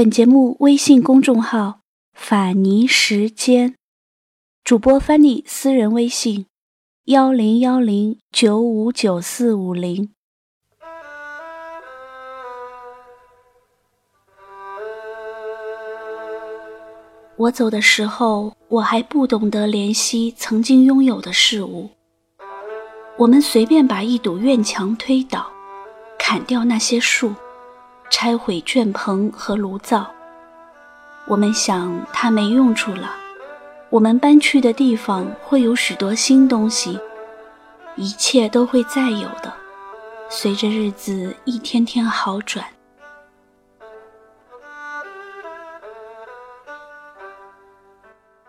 本节目微信公众号“法尼时间”，主播翻译私人微信：幺零幺零九五九四五零。我走的时候，我还不懂得怜惜曾经拥有的事物。我们随便把一堵院墙推倒，砍掉那些树。拆毁圈棚和炉灶，我们想它没用处了。我们搬去的地方会有许多新东西，一切都会再有的。随着日子一天天好转，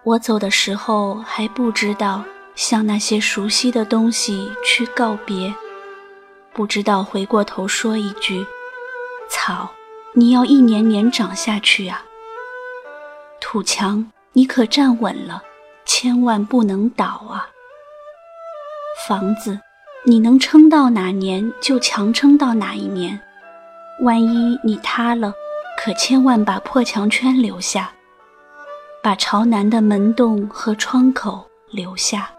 我走的时候还不知道向那些熟悉的东西去告别，不知道回过头说一句。草，你要一年年长下去啊。土墙，你可站稳了，千万不能倒啊。房子，你能撑到哪年就强撑到哪一年，万一你塌了，可千万把破墙圈留下，把朝南的门洞和窗口留下，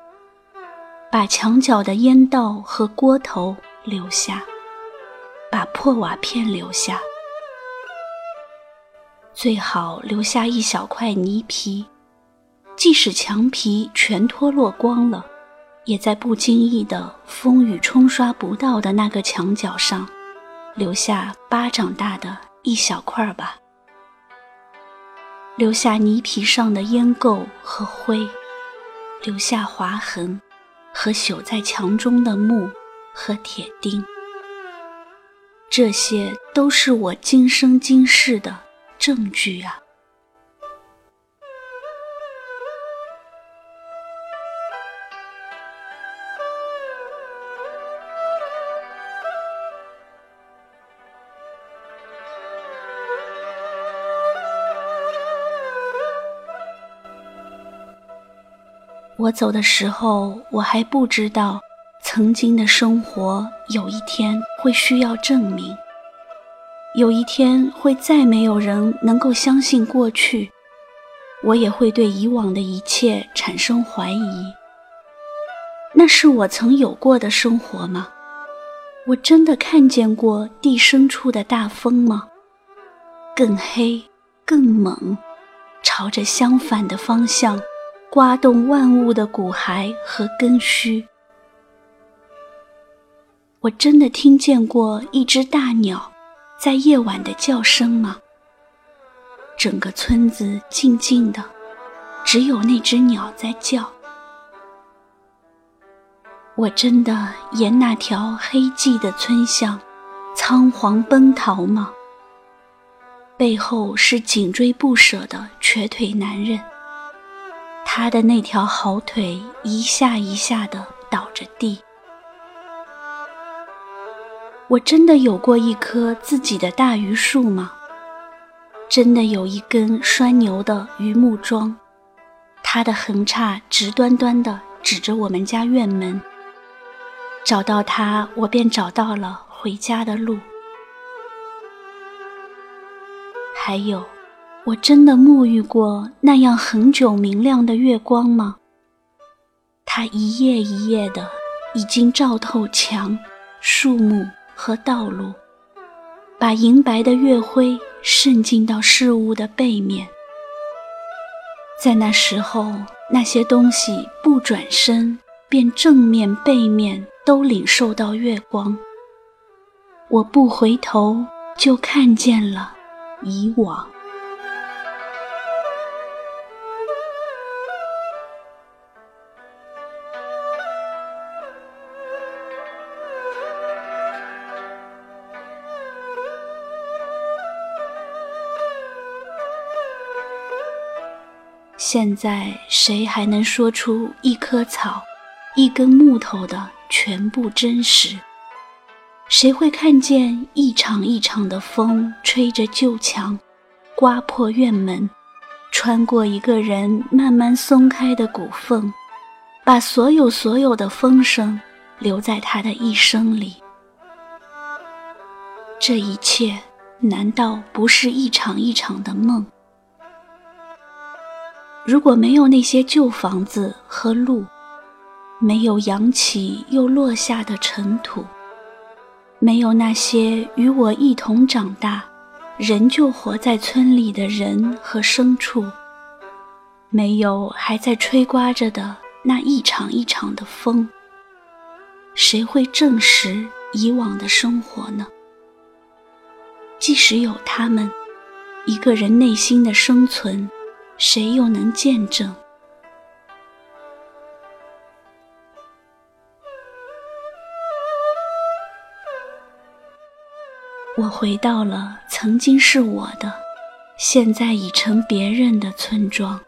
把墙角的烟道和锅头留下。把破瓦片留下，最好留下一小块泥皮，即使墙皮全脱落光了，也在不经意的风雨冲刷不到的那个墙角上，留下巴掌大的一小块吧。留下泥皮上的烟垢和灰，留下划痕和朽在墙中的木和铁钉。这些都是我今生今世的证据啊！我走的时候，我还不知道。曾经的生活，有一天会需要证明；有一天会再没有人能够相信过去，我也会对以往的一切产生怀疑。那是我曾有过的生活吗？我真的看见过地深处的大风吗？更黑、更猛，朝着相反的方向，刮动万物的骨骸和根须。我真的听见过一只大鸟在夜晚的叫声吗？整个村子静静的，只有那只鸟在叫。我真的沿那条黑寂的村巷仓皇奔逃吗？背后是紧追不舍的瘸腿男人，他的那条好腿一下一下的倒着地。我真的有过一棵自己的大榆树吗？真的有一根拴牛的榆木桩，它的横叉直端端的指着我们家院门。找到它，我便找到了回家的路。还有，我真的沐浴过那样恒久明亮的月光吗？它一夜一夜的，已经照透墙、树木。和道路，把银白的月辉渗进到事物的背面。在那时候，那些东西不转身，便正面、背面都领受到月光。我不回头，就看见了以往。现在谁还能说出一棵草、一根木头的全部真实？谁会看见一场一场的风吹着旧墙，刮破院门，穿过一个人慢慢松开的骨缝，把所有所有的风声留在他的一生里？这一切难道不是一场一场的梦？如果没有那些旧房子和路，没有扬起又落下的尘土，没有那些与我一同长大、仍旧活在村里的人和牲畜，没有还在吹刮着的那一场一场的风，谁会证实以往的生活呢？即使有他们，一个人内心的生存，谁又能见证？我回到了曾经是我的，现在已成别人的村庄。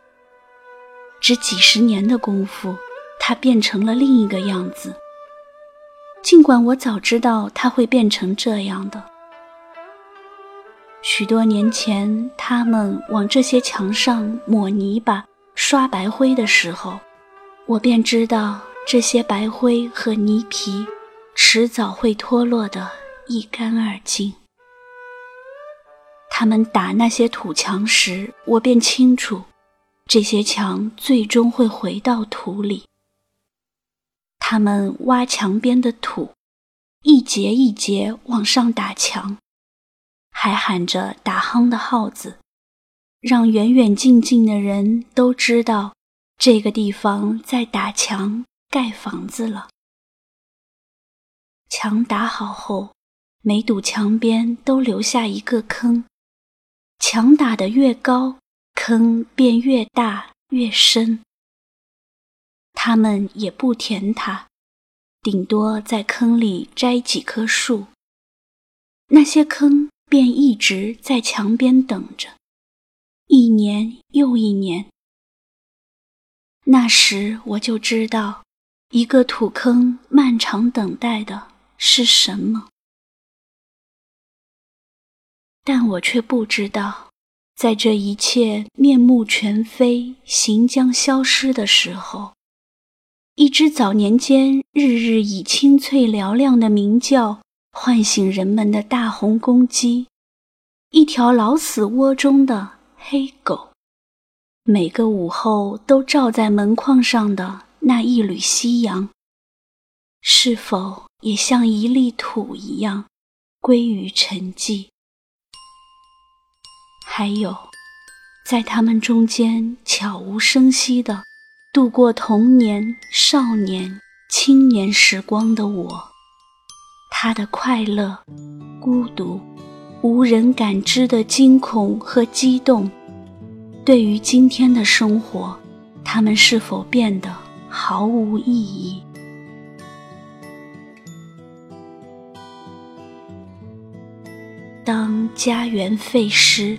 只几十年的功夫，它变成了另一个样子。尽管我早知道它会变成这样的。许多年前，他们往这些墙上抹泥巴、刷白灰的时候，我便知道这些白灰和泥皮迟早会脱落的。一干二净。他们打那些土墙时，我便清楚，这些墙最终会回到土里。他们挖墙边的土，一节一节往上打墙，还喊着打夯的号子，让远远近近的人都知道，这个地方在打墙盖房子了。墙打好后。每堵墙边都留下一个坑，墙打得越高，坑便越大越深。他们也不填它，顶多在坑里摘几棵树。那些坑便一直在墙边等着，一年又一年。那时我就知道，一个土坑漫长等待的是什么。但我却不知道，在这一切面目全非、行将消失的时候，一只早年间日日以清脆嘹亮的鸣叫唤醒人们的大红公鸡，一条老死窝中的黑狗，每个午后都照在门框上的那一缕夕阳，是否也像一粒土一样归于沉寂？还有，在他们中间悄无声息地度过童年、少年、青年时光的我，他的快乐、孤独、无人感知的惊恐和激动，对于今天的生活，他们是否变得毫无意义？当家园废失。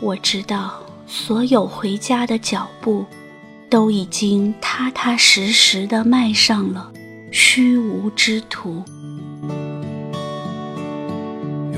我知道，所有回家的脚步，都已经踏踏实实地迈上了虚无之途。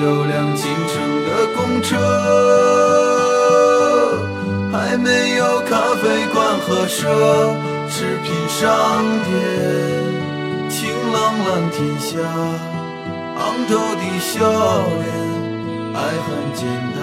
有辆进城的公车，还没有咖啡馆和奢侈品商店，晴朗蓝天下。昂头的笑脸，爱很简单。